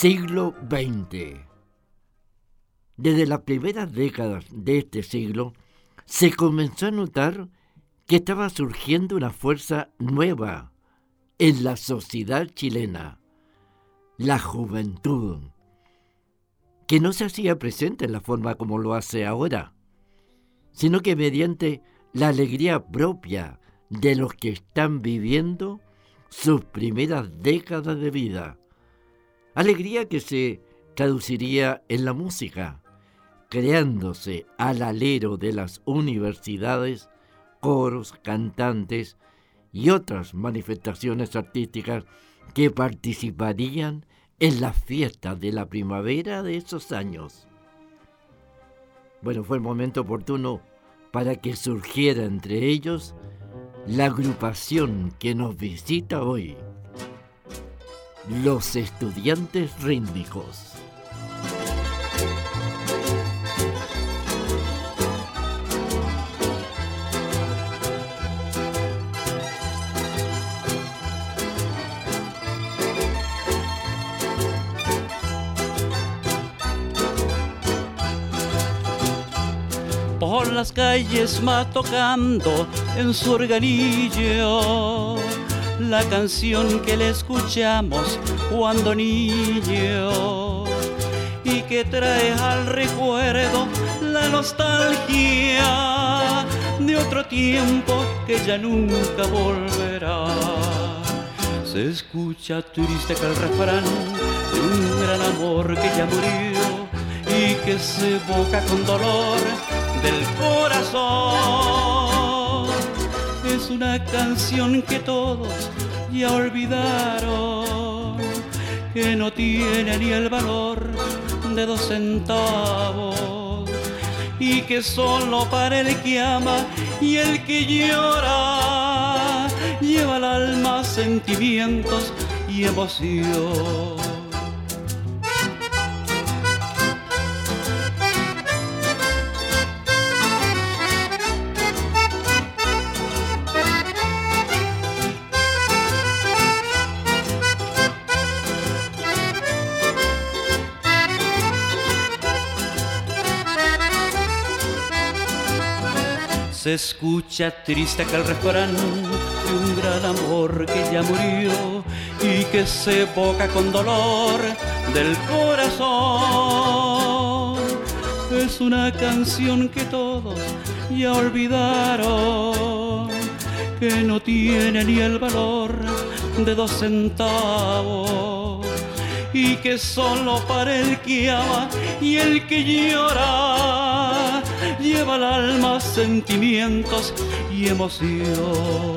Siglo XX. Desde las primeras décadas de este siglo, se comenzó a notar que estaba surgiendo una fuerza nueva en la sociedad chilena, la juventud, que no se hacía presente en la forma como lo hace ahora, sino que mediante la alegría propia de los que están viviendo sus primeras décadas de vida alegría que se traduciría en la música, creándose al alero de las universidades coros, cantantes y otras manifestaciones artísticas que participarían en las fiestas de la primavera de esos años. Bueno, fue el momento oportuno para que surgiera entre ellos la agrupación que nos visita hoy. Los estudiantes rítmicos. Por las calles va tocando en su organillo la canción que le escuchamos cuando niño y que trae al recuerdo la nostalgia de otro tiempo que ya nunca volverá. Se escucha triste que el refrán de un gran amor que ya murió y que se evoca con dolor del corazón una canción que todos ya olvidaron, que no tiene ni el valor de dos centavos y que solo para el que ama y el que llora lleva al alma sentimientos y emoción. Se escucha triste aquel refrán de un gran amor que ya murió y que se evoca con dolor del corazón. Es una canción que todos ya olvidaron, que no tiene ni el valor de dos centavos y que solo para el que ama y el que llora lleva al alma sentimientos y emoción.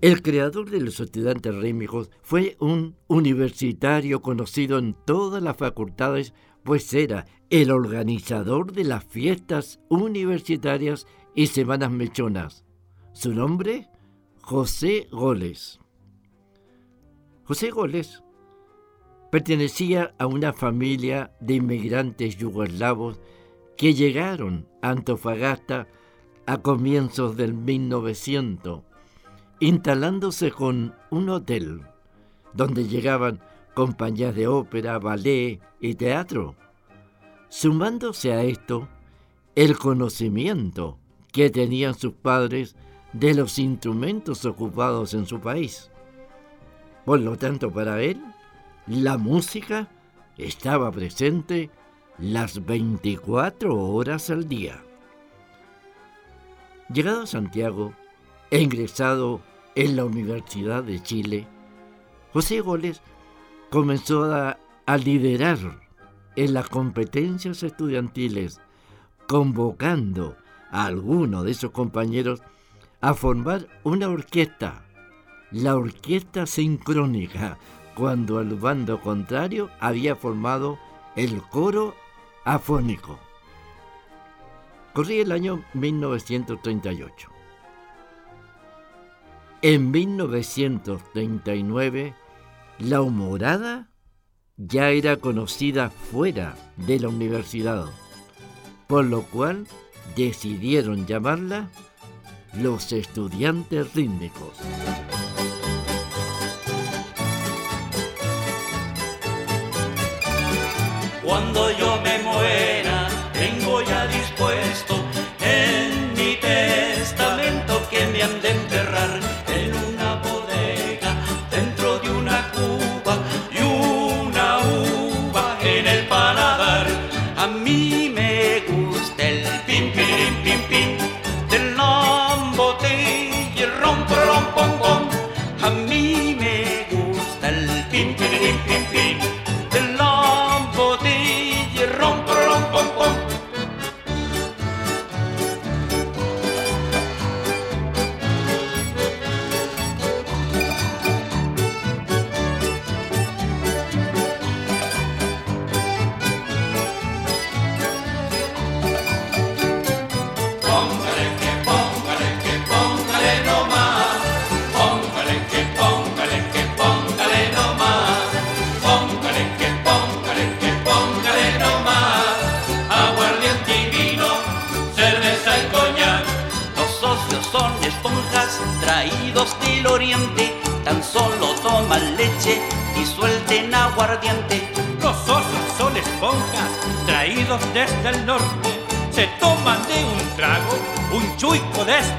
El creador de los estudiantes rítmicos fue un universitario conocido en todas las facultades, pues era el organizador de las fiestas universitarias y semanas mechonas. Su nombre, José Goles. José Goles pertenecía a una familia de inmigrantes yugoslavos que llegaron a Antofagasta a comienzos del 1900, instalándose con un hotel donde llegaban compañías de ópera, ballet y teatro. Sumándose a esto, el conocimiento que tenían sus padres de los instrumentos ocupados en su país. Por lo tanto, para él, la música estaba presente las 24 horas al día. Llegado a Santiago e ingresado en la Universidad de Chile, José Goles comenzó a, a liderar en las competencias estudiantiles, convocando a algunos de sus compañeros a formar una orquesta la orquesta sincrónica, cuando el bando contrario había formado el coro afónico. Corría el año 1938. En 1939, la humorada ya era conocida fuera de la universidad, por lo cual decidieron llamarla los estudiantes rítmicos. Cuando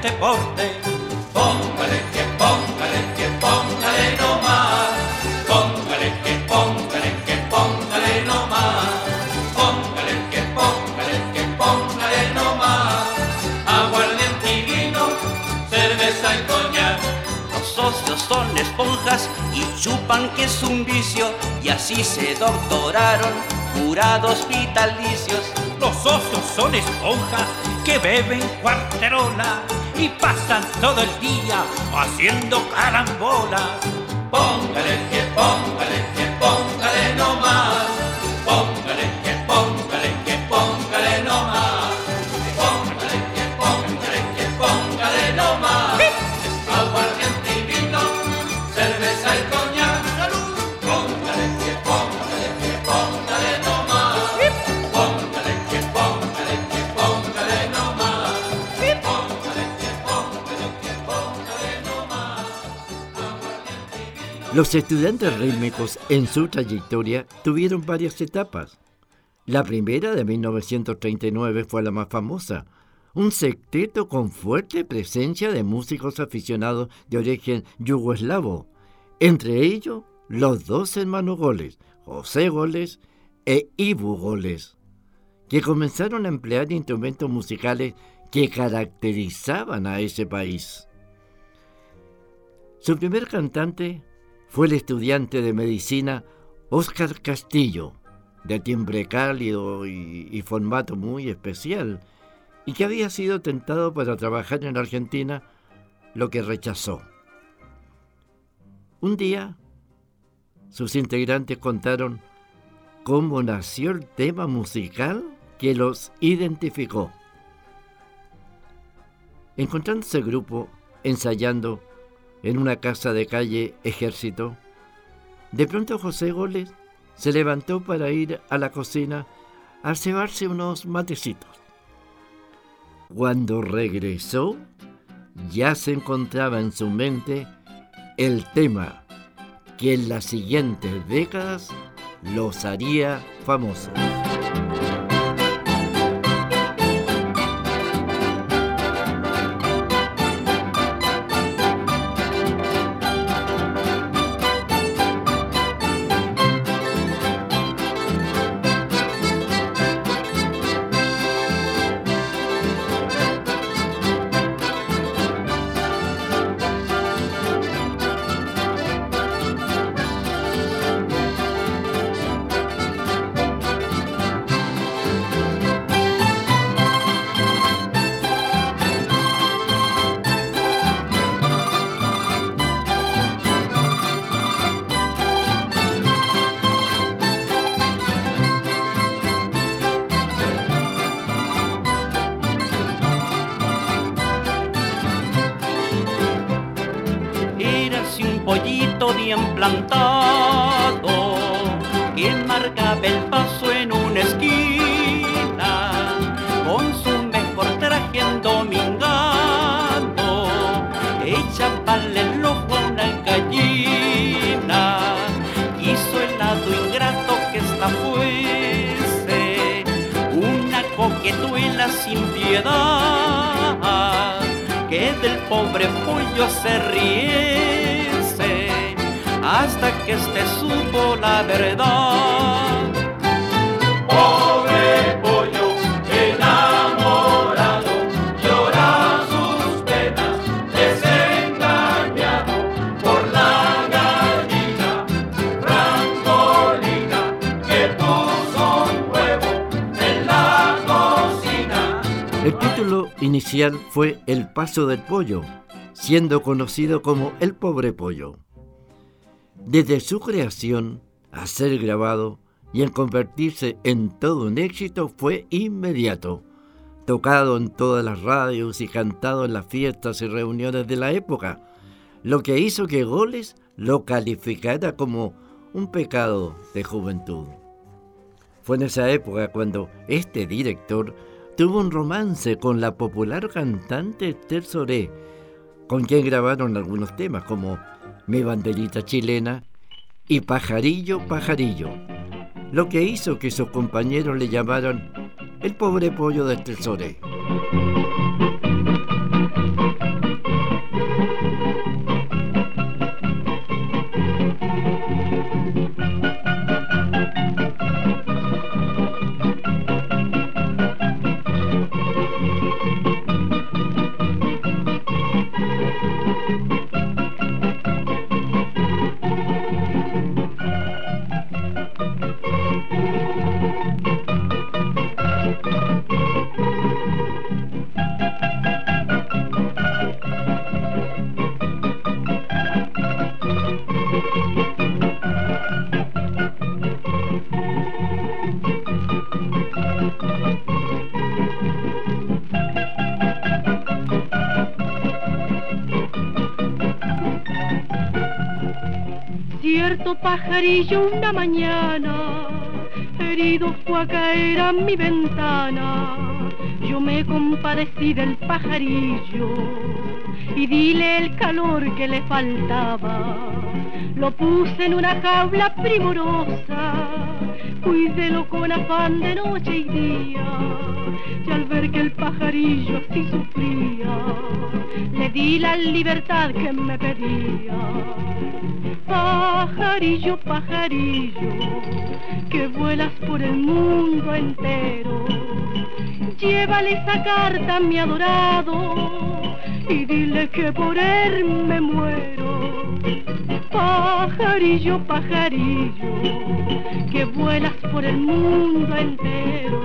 este. Póngale que póngale que póngale no más. Póngale que póngale que póngale no más. Póngale que póngale que póngale no más. Aguardiente y vino, cerveza y coñac. Los socios son esponjas y chupan que es un vicio y así se doctoraron jurados vitalicios. Los socios son esponjas que beben cuarterola y pasan todo el día haciendo carambolas. Póngale que póngale que póngale no Los estudiantes rítmicos en su trayectoria tuvieron varias etapas. La primera de 1939 fue la más famosa, un secteto con fuerte presencia de músicos aficionados de origen yugoslavo, entre ellos los dos hermanos Goles, José Goles e Ivo Goles, que comenzaron a emplear instrumentos musicales que caracterizaban a ese país. Su primer cantante fue el estudiante de medicina Óscar Castillo, de timbre cálido y, y formato muy especial, y que había sido tentado para trabajar en Argentina, lo que rechazó. Un día, sus integrantes contaron cómo nació el tema musical que los identificó. Encontrándose el grupo ensayando en una casa de calle Ejército, de pronto José Goles se levantó para ir a la cocina a cebarse unos matecitos. Cuando regresó, ya se encontraba en su mente el tema que en las siguientes décadas los haría famosos. Sin piedad que del pobre pollo se riese hasta que este supo la verdad. Inicial fue El Paso del Pollo, siendo conocido como El Pobre Pollo. Desde su creación a ser grabado y en convertirse en todo un éxito fue inmediato, tocado en todas las radios y cantado en las fiestas y reuniones de la época, lo que hizo que Goles lo calificara como un pecado de juventud. Fue en esa época cuando este director tuvo un romance con la popular cantante Esther Soré, con quien grabaron algunos temas como Mi banderita chilena y Pajarillo, Pajarillo, lo que hizo que sus compañeros le llamaran el pobre pollo de Esther Soré. Pajarillo una mañana, herido fue a caer a mi ventana. Yo me compadecí del pajarillo y dile el calor que le faltaba. Lo puse en una jaula primorosa, cuídelo con afán de noche y día. Y al ver que el pajarillo así sufría, le di la libertad que me pedía. Pajarillo, pajarillo, que vuelas por el mundo entero. Llévale esa carta a mi adorado y dile que por él me muero. Pajarillo, pajarillo, que vuelas por el mundo entero.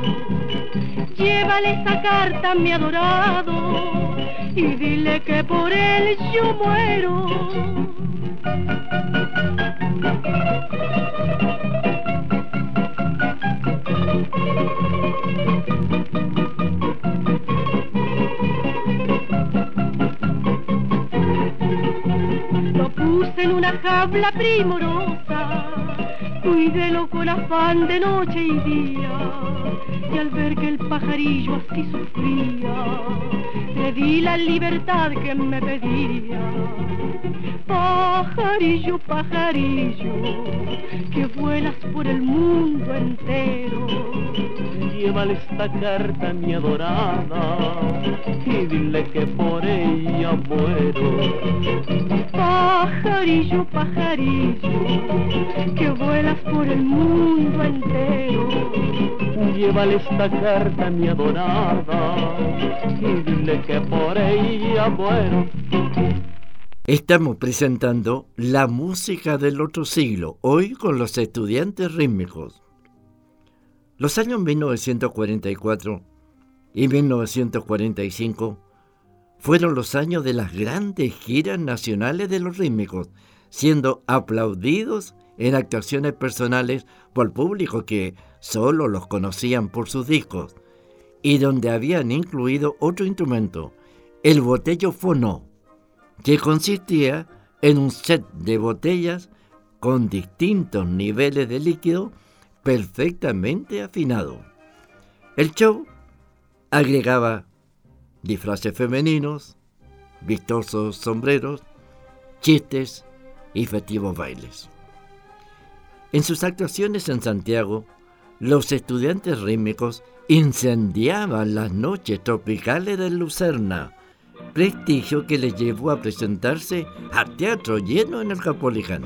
Llévale esa carta a mi adorado y dile que por él yo muero. Jaula primorosa, cuídelo con afán de noche y día. Y al ver que el pajarillo así sufría, le di la libertad que me pedía. Pajarillo, pajarillo, que vuelas por el mundo entero. Llévale esta carta mi adorada y dile que por ella muero. Pajarillo, pajarillo, que vuelas por el mundo entero. Llévale esta carta mi adorada y dile que por ella muero. Estamos presentando la música del otro siglo, hoy con los estudiantes rítmicos. Los años 1944 y 1945 fueron los años de las grandes giras nacionales de los rítmicos, siendo aplaudidos en actuaciones personales por público que solo los conocían por sus discos, y donde habían incluido otro instrumento, el botello fonó, que consistía en un set de botellas con distintos niveles de líquido perfectamente afinado. El show agregaba disfraces femeninos, vistosos sombreros, chistes y festivos bailes. En sus actuaciones en Santiago, los estudiantes rítmicos incendiaban las noches tropicales de Lucerna, prestigio que les llevó a presentarse al teatro lleno en el Capoliján.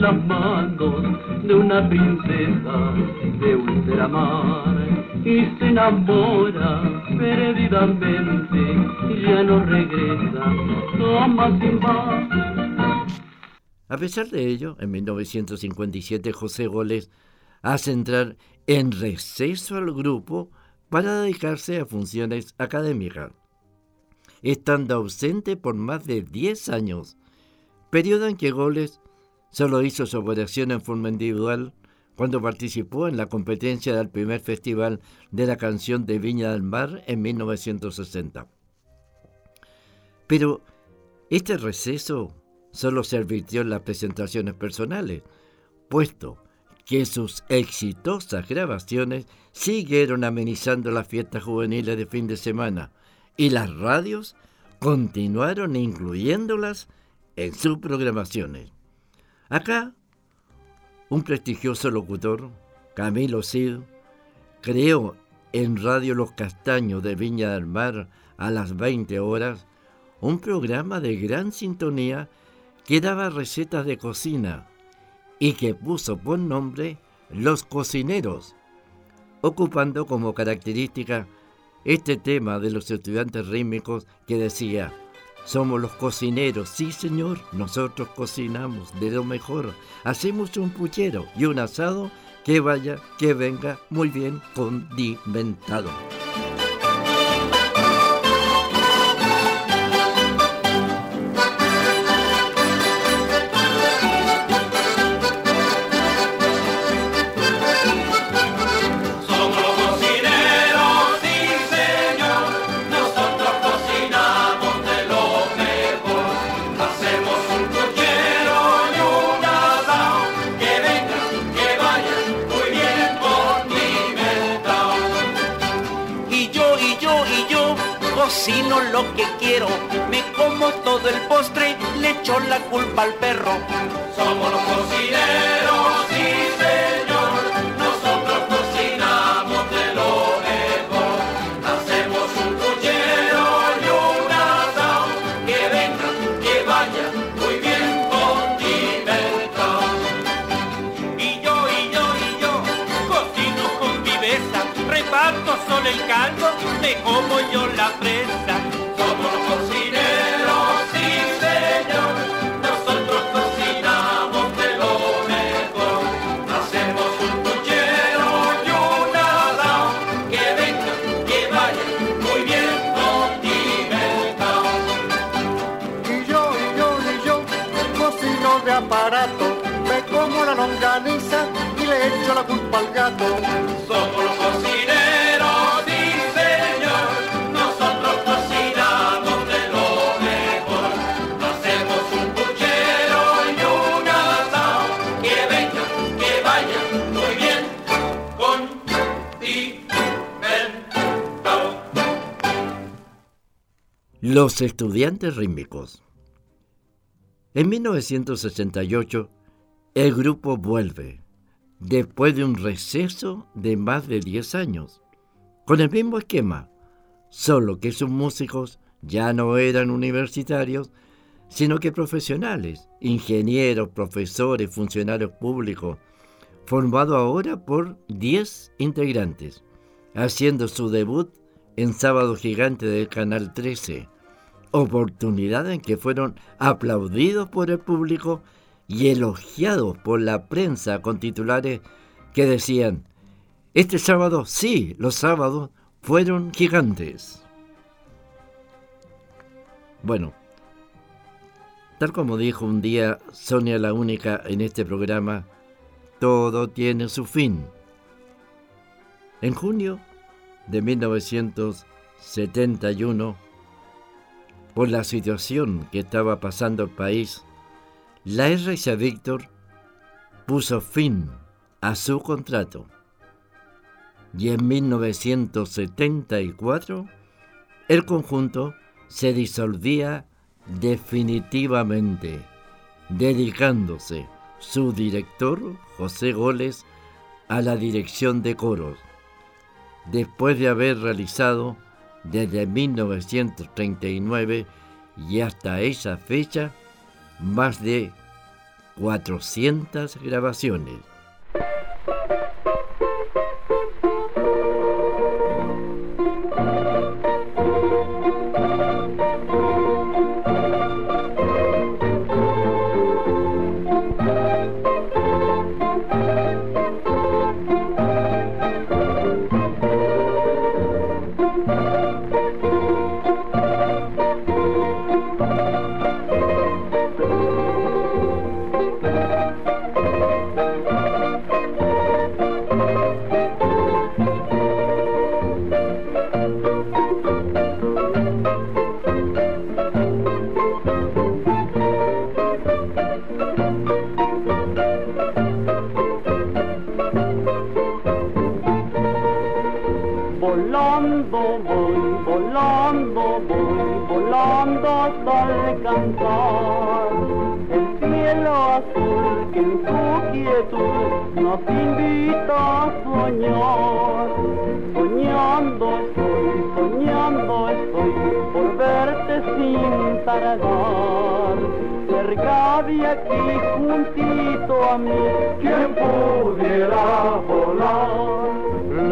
las manos de una princesa de ultramar. Y se enamora perdidamente ya no regresa jamás sin A pesar de ello, en 1957 José Goles hace entrar en receso al grupo para dedicarse a funciones académicas, estando ausente por más de 10 años, periodo en que Goles Solo hizo su operación en forma individual cuando participó en la competencia del primer festival de la canción de Viña del Mar en 1960. Pero este receso solo se advirtió en las presentaciones personales, puesto que sus exitosas grabaciones siguieron amenizando las fiestas juveniles de fin de semana y las radios continuaron incluyéndolas en sus programaciones. Acá, un prestigioso locutor, Camilo Cid, creó en Radio Los Castaños de Viña del Mar a las 20 horas un programa de gran sintonía que daba recetas de cocina y que puso por nombre Los Cocineros, ocupando como característica este tema de los estudiantes rítmicos que decía somos los cocineros, sí señor, nosotros cocinamos de lo mejor. Hacemos un puchero y un asado que vaya, que venga muy bien condimentado. Solo el me como yo la presa. Los estudiantes rítmicos. En 1968, el grupo vuelve, después de un receso de más de 10 años, con el mismo esquema, solo que sus músicos ya no eran universitarios, sino que profesionales, ingenieros, profesores, funcionarios públicos, formado ahora por 10 integrantes, haciendo su debut en Sábado Gigante del Canal 13, oportunidad en que fueron aplaudidos por el público y elogiados por la prensa con titulares que decían, este sábado, sí, los sábados fueron gigantes. Bueno, tal como dijo un día Sonia la Única en este programa, todo tiene su fin. En junio de 1971, por la situación que estaba pasando el país, la RCA Víctor puso fin a su contrato. Y en 1974, el conjunto se disolvía definitivamente, dedicándose su director, José Goles, a la dirección de coros, después de haber realizado desde 1939 y hasta esa fecha más de 400 grabaciones. Nos invita a soñar. Soñando estoy, soñando estoy por verte sin tardar. Cerca de aquí, juntito a mí, quien pudiera volar.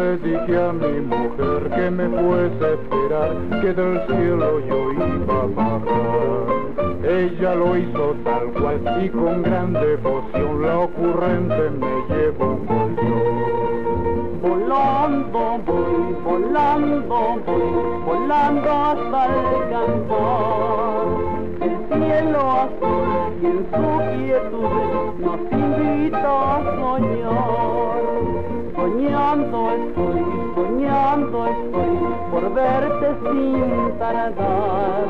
Le dije a mi mujer que me fuese a esperar, que del cielo yo iba a bajar. Ella lo hizo tal cual y con gran devoción la ocurrente me llevó un bolsón. Volando voy, volando voy, volando hasta alcanzar el cielo azul y en su quietud nos invita a soñar. Soñando estoy, soñando estoy por verte sin tardar.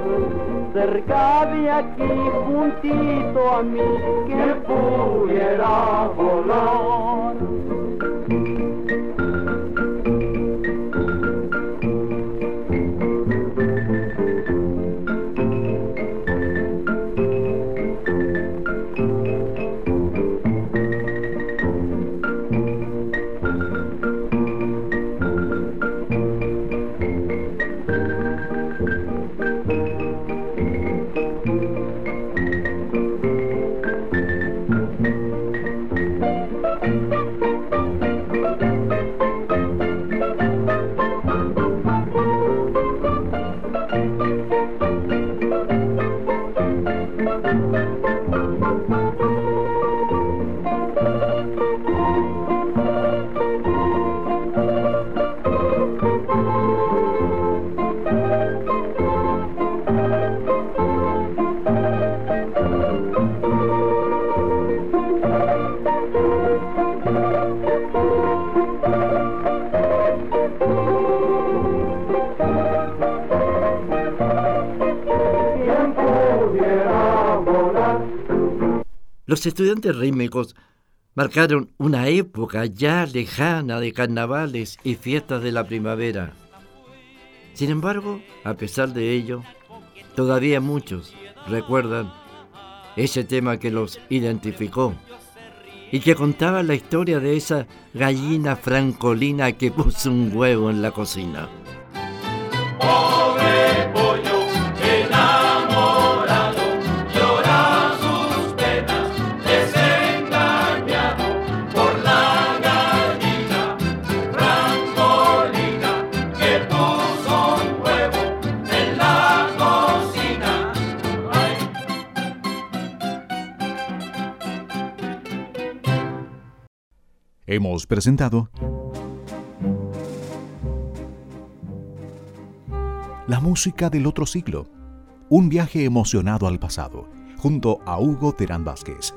Cerca de aquí, juntito a mí, que pudiera volar. Los estudiantes rítmicos marcaron una época ya lejana de carnavales y fiestas de la primavera. Sin embargo, a pesar de ello, todavía muchos recuerdan ese tema que los identificó y que contaba la historia de esa gallina francolina que puso un huevo en la cocina. Hemos presentado La música del otro siglo, un viaje emocionado al pasado, junto a Hugo Terán Vázquez.